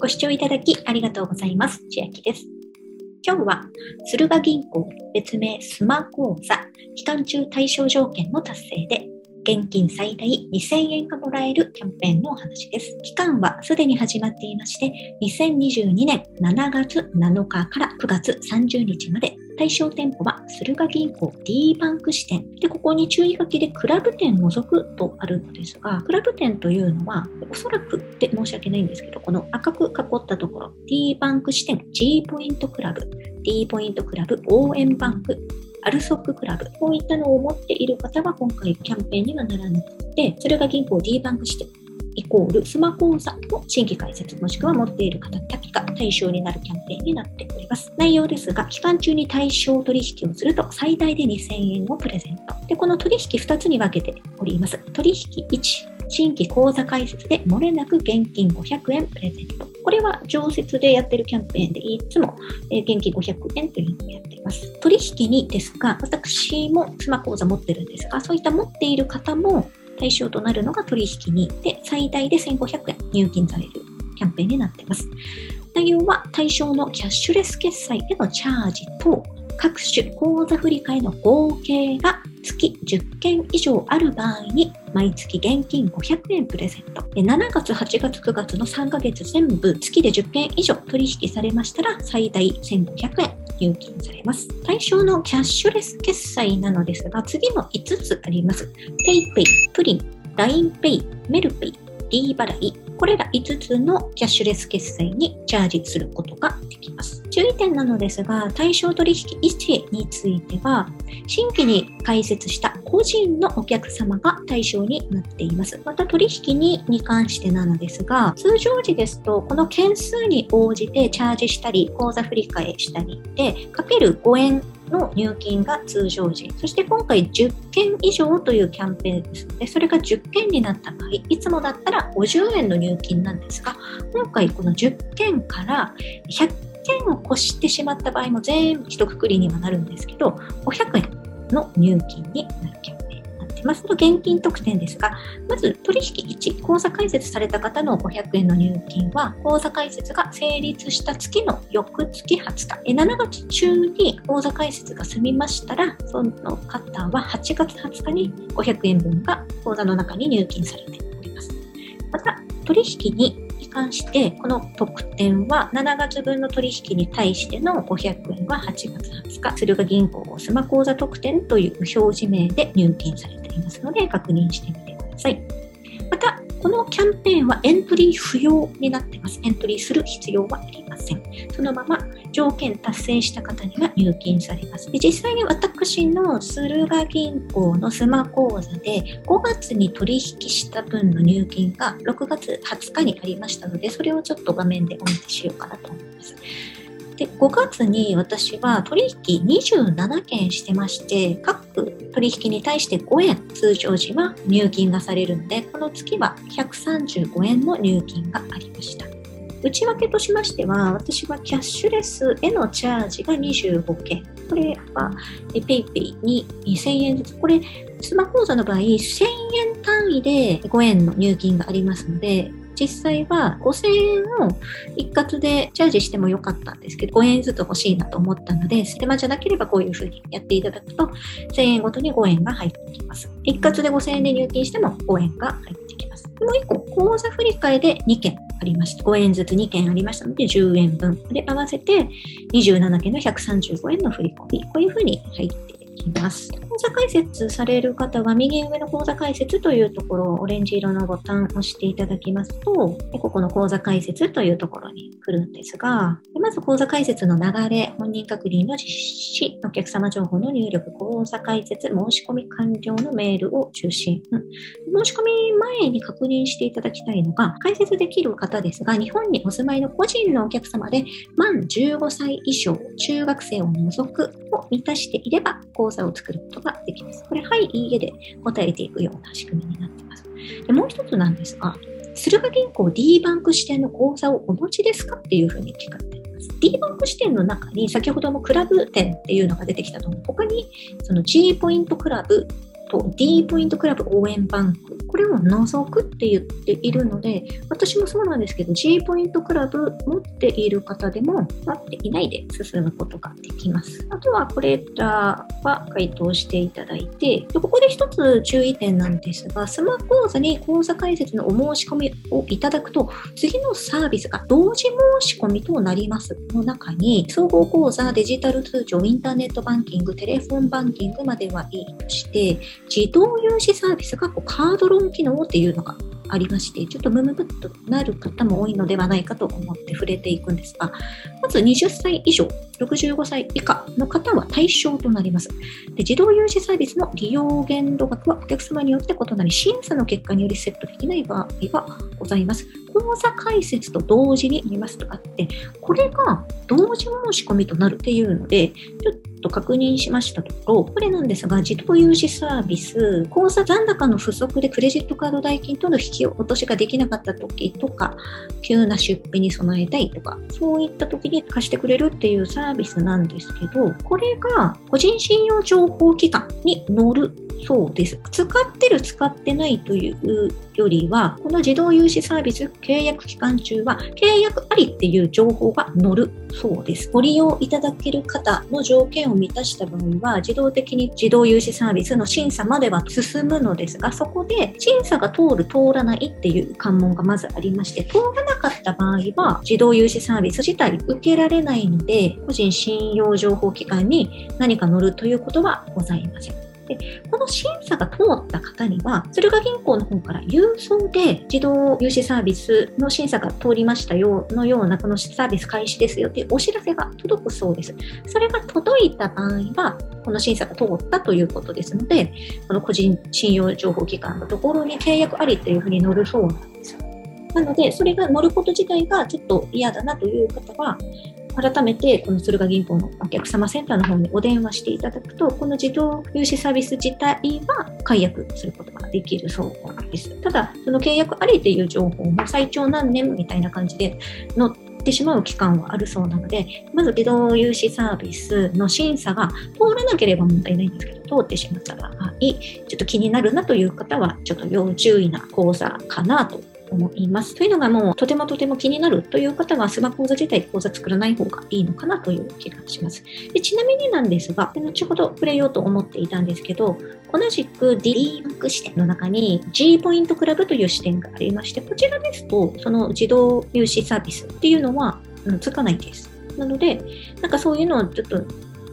ご視聴いただきありがとうございます。千秋です。今日は、駿河銀行別名スマ講座期間中対象条件の達成で現金最大2000円がもらえるキャンペーンのお話です。期間はすでに始まっていまして、2022年7月7日から9月30日まで、対象店舗は駿河銀行 D バンク支店。で、ここに注意書きでクラブ店除くとあるのですが、クラブ店というのは、おそらくって申し訳ないんですけど、この赤く囲ったところ、D バンク支店 G ポイントクラブ、D ポイントクラブ応援バンク、アルソッククラブ、こういったのを持っている方は今回キャンペーンにはならなくて、駿河銀行 D バンク支店イコールスマ口座の新規開設もしくは持っている方だけが対象になるキャンペーンになっております。内容ですが、期間中に対象取引をすると最大で2000円をプレゼント。で、この取引2つに分けております。取引1、新規口座開設で漏れなく現金500円プレゼント。これは常設でやってるキャンペーンでいつも現金500円というのをやっています。取引にですが、私もスマ口座持ってるんですが、そういった持っている方も対象となるのが取引にで最大で1500円入金されるキャンペーンになっています。内容は対象のキャッシュレス決済へのチャージと各種口座振替の合計が月10件以上ある場合に毎月現金500円プレゼント。7月、8月、9月の3ヶ月全部月で10件以上取引されましたら最大1500円入金されます。対象のキャッシュレス決済なのですが次の5つあります。PayPay、プリン、LINEPay、メルペイ、D 払い、これら5つのキャッシュレス決済にチャージすることができます。注意点なのですが、対象取引1については、新規に開設した個人のお客様が対象になっています。また取引にに関してなのですが、通常時ですと、この件数に応じてチャージしたり、口座振替したりで、かける5円の入金が通常時。そして今回10件以上というキャンペーンですので、それが10件になった場合、いつもだったら50円の入金なんですが、今回この10件から100件を越してしまった場合も全部一括りにはなるんですけど、500円の入金になるキャンペーンます。と現金特典ですが、まず取引1、口座開設された方の500円の入金は、口座開設が成立した月の翌月20日、え7月中に口座開設が済みましたら、その方は8月20日に500円分が口座の中に入金されております。また、取引にに関して、この特典は7月分の取引に対しての500円は8月20日、駿河銀行スマ口座特典という表示名で入金されていますので、確認してみてください。また、このキャンペーンはエントリー不要になってます。エントリーする必要はありません。そのまま条件達成した方には入金されます。で実際に私の駿河銀行のスマ口座で5月に取引した分の入金が6月20日にありましたので、それをちょっと画面でお見せしようかなと思います。で5月に私は取引27件してまして、各取引に対して5円通常時は入金がされるので、この月は135円の入金がありました。内訳としましては、私はキャッシュレスへのチャージが25件。これは PayPay に2000円ずつ。これ、スマホ口座の場合、1000円単位で5円の入金がありますので、実際は5000円を一括でチャージしてもよかったんですけど、5円ずつ欲しいなと思ったので、ステマじゃなければこういうふうにやっていただくと、1000円ごとに5円が入ってきます。一括で5000円で入金しても5円が入ってきます。もう一個、口座振替で2件ありました。5円ずつ2件ありましたので、10円分。で、合わせて27件の135円の振り込み。こういうふうに入ってきます。口座解説される方は、右上の講座解説というところをオレンジ色のボタンを押していただきますと、ここの講座解説というところに来るんですが、まず口座開設の流れ、本人確認の実施、お客様情報の入力、口座開設、申し込み完了のメールを受信。うん申し込み前に確認していただきたいのが、開設できる方ですが、日本にお住まいの個人のお客様で、満15歳以上、中学生を除くを満たしていれば、口座を作ることができます。これ、はい、いいえで答えていくような仕組みになっています。でもう一つなんですが、駿河銀行 D バンク支店の口座をお持ちですか？っていうふうに聞かれています。D バンク支店の中に先ほどもクラブ店っていうのが出てきたと思う。他にその G ポイントクラブと D ポイントクラブ応援バンク。これを除くって言っているので、私もそうなんですけど、G ポイントクラブ持っている方でも、持っていないで進むことができます。あとは、これらは回答していただいて、でここで一つ注意点なんですが、スマホ講座に講座解説のお申し込みをいただくと、次のサービスが同時申し込みとなりますの中に、総合講座、デジタル通帳、インターネットバンキング、テレフォンバンキングまではいいとして、自動融資サービスがカードローン機能っていうのがありまして、ちょっとムムムッとなる方も多いのではないかと思って触れていくんですが、まず20歳以上、65歳以下の方は対象となります。で自動融資サービスの利用限度額はお客様によって異なり、審査の結果によりセットできない場合がございます。口座開設と同時に見ますとあって、これが同時申し込みとなるっていうので、ちょっと確認しましたところ、これなんですが、自動融資サービス、口座残高の不足でクレジットカード代金との引き落としができなかった時とか、急な出費に備えたいとか、そういった時に貸してくれるっていうサービスなんですけど、これが個人信用情報機関に乗るそうです。使ってる、使ってないというよりは、この自動融資サービス契約期間中は、契約ありっていう情報が載るそうです。ご利用いただける方の条件を満たした場合は、自動的に自動融資サービスの審査までは進むのですが、そこで審査が通る、通らないっていう関門がまずありまして、通らなかった場合は、自動融資サービス自体受けられないので、個人信用情報機関に何か乗るということはございません。で、この審査が通った方には、駿河銀行の方から郵送で自動融資サービスの審査が通りましたよのような、このサービス開始ですよっていうお知らせが届くそうです。それが届いた場合は、この審査が通ったということですので、この個人信用情報機関のところに契約ありというふうに載るそうなんですよ。なので、それが乗ること自体がちょっと嫌だなという方は、改めてこの駿河銀行のお客様センターの方にお電話していただくと、この自動融資サービス自体は解約することができるそうなんです。ただ、その契約ありという情報も最長何年みたいな感じで載ってしまう期間はあるそうなので、まず自動融資サービスの審査が通らなければ問題ないんですけど、通ってしまった場合、ちょっと気になるなという方は、ちょっと要注意な講座かなと思います。というのがもうとてもとても気になるという方はスマホ講座自体講座作らない方がいいのかなという気がします。でちなみになんですが、後ほど触れようと思っていたんですけど、同じく D マック視点の中に G ポイントクラブという視点がありまして、こちらですと、その自動融資サービスっていうのは、うん、つかないです。なので、なんかそういうのをちょっと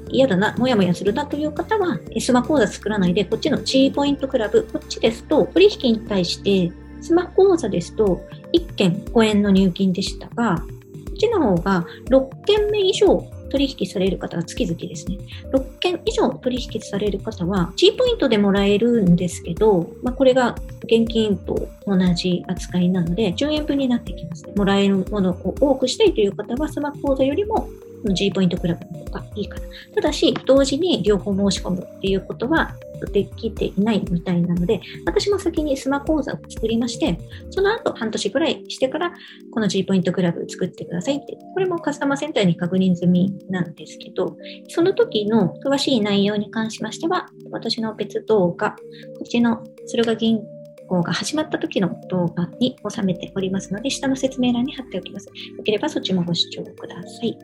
嫌だな、もやもやするなという方は、スマ講座作らないで、こっちの G ポイントクラブ、こっちですと、取引に対してスマホ口座ですと1件5円の入金でしたが、こっちの方が6件目以上取引される方は月々ですね。6件以上取引される方は G ポイントでもらえるんですけど、まあ、これが現金と同じ扱いなので10円分になってきます、ね。もらえるものを多くしたいという方はスマホ口座よりも G ポイントクラブの方がいいかな。ただし、同時に両方申し込むっていうことはできていないみたいなので、私も先にスマ講座を作りまして、その後半年くらいしてから、この G ポイントクラブ作ってくださいって、これもカスタマーセンターに確認済みなんですけど、その時の詳しい内容に関しましては、私の別動画、こっちの駿河銀行が始まった時の動画に収めておりますので、下の説明欄に貼っておきます。よければそっちもご視聴ください。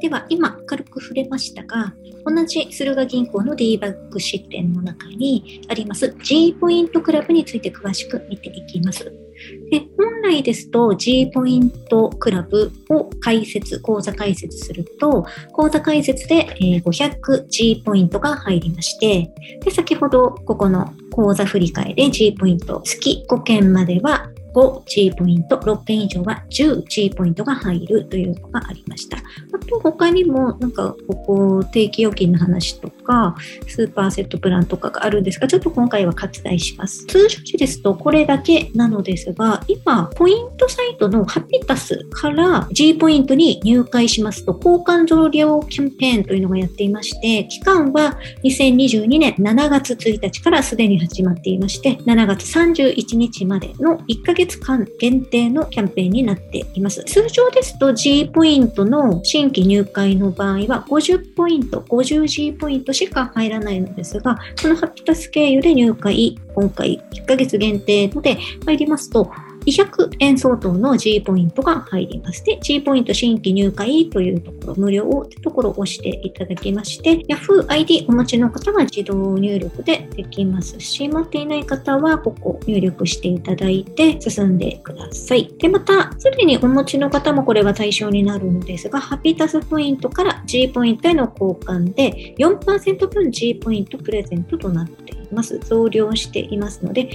では、今軽く触れましたが、同じ駿河銀行の D バッグ支店の中にあります G ポイントクラブについて詳しく見ていきます。で本来ですと G ポイントクラブを解説、講座解説すると、講座解説で 500G ポイントが入りまして、で先ほどここの講座振り替えで G ポイント月5件までは 5G ポイント、6件以上は 10G ポイントが入るというのがありました。と他にもなんかここ定期預金の話とかスーパーセットプランとかがあるんですが、ちょっと今回は割愛します。通常時ですとこれだけなのですが、今ポイントサイトのハピタスから G ポイントに入会しますと交換増量キャンペーンというのをやっていまして、期間は2022年7月1日からすでに始まっていまして、7月31日までの1ヶ月間限定のキャンペーンになっています。通常ですと G ポイントの新期入会の場合は50ポイント、50G ポイントしか入らないのですが、そのハピタス経由で入会、今回1ヶ月限定ので入りますと、200円相当の G ポイントが入ります。で、G ポイント新規入会というところ、無料というところを押していただきまして、Yahoo ID お持ちの方は自動入力でできますし、持っていない方はここ入力していただいて進んでください。で、また、すでにお持ちの方もこれは対象になるのですが、ハピタスポイントから G ポイントへの交換で4%分 G ポイントプレゼントとなっています。ます。増量していますので、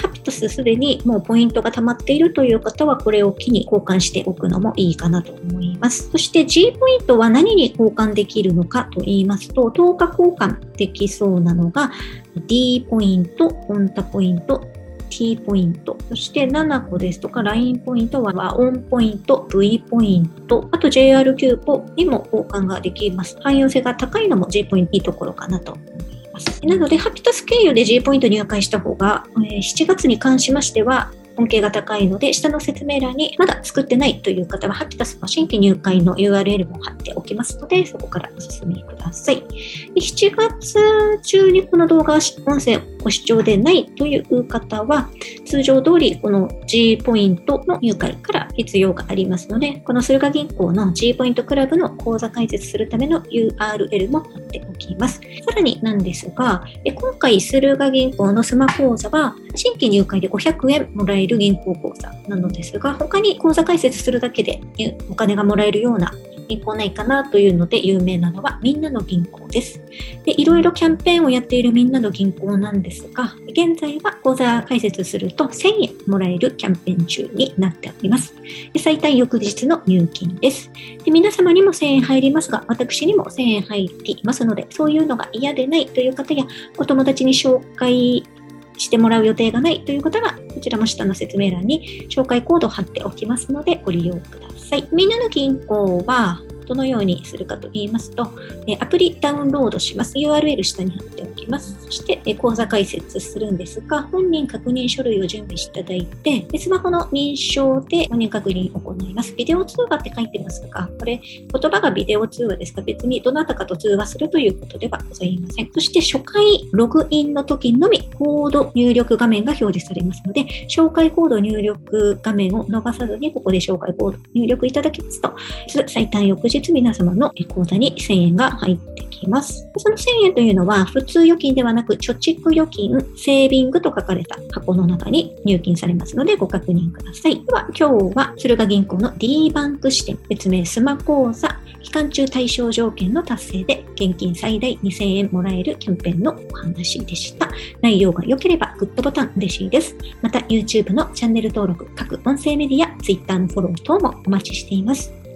ハピタスすでにもうポイントが溜まっているという方は、これを機に交換しておくのもいいかなと思います。そして G ポイントは何に交換できるのかと言いますと、10日交換できそうなのが D ポイント、オンタポイント、T ポイント、そして7個ですとか LINE ポイントは和音ポイント、V ポイント、あと JRQ ポにも交換ができます。汎用性が高いのも G ポイントいいところかなと思います。なので、ハピタス経由で G ポイント入会した方が、え、7月に関しましては、恩恵が高いので、下の説明欄にまだ作ってないという方は、ハピタスの新規入会の URL も貼っておきますので、そこからお進みください。7月中にこの動画、音声ご視聴でないという方は、通常通りこの G ポイントの入会から必要がありますので、この駿河銀行の G ポイントクラブの口座開設するための URL も貼っておきます。さらになんですが、今回駿河銀行のスマ口座は新規入会で500円もらえる銀行口座なのですが、他に口座開設するだけでお金がもらえるような銀行ないかなというので有名なのはみんなの銀行です。でいろいろキャンペーンをやっているみんなの銀行なんですが、現在は口座開設すると1000円もらえるキャンペーン中になっております。で最短翌日の入金です。で皆様にも1000円入りますが、私にも1000円入りますので、そういうのが嫌でないという方や、お友達に紹介してもらう予定がないという方は、こちらも下の説明欄に紹介コードを貼っておきますので、ご利用ください。みんなの銀行は、どのようにするかと言いますと、アプリダウンロードします。URL 下に貼っておきます。そして、口座開設するんですが、本人確認書類を準備していただいて、スマホの認証で本人確認を行います。ビデオ通話って書いてますが、これ、言葉がビデオ通話ですが、別にどなたかと通話するということではございません。そして、初回ログインの時のみ、コード入力画面が表示されますので、紹介コード入力画面を逃さずに、ここで紹介コード入力いただきますと、最短翌日皆様の口座に1000円が入ってきます。その1000円というのは普通預金ではなく貯蓄預金、セービングと書かれた箱の中に入金されますのでご確認ください。では今日は駿河銀行の D バンク支店別名スマ口座期間中対象条件の達成で現金最大2000円もらえるキャンペーンのお話でした。内容が良ければグッドボタン嬉しいです。また YouTube のチャンネル登録、各音声メディア、Twitter のフォロー等もお待ちしています。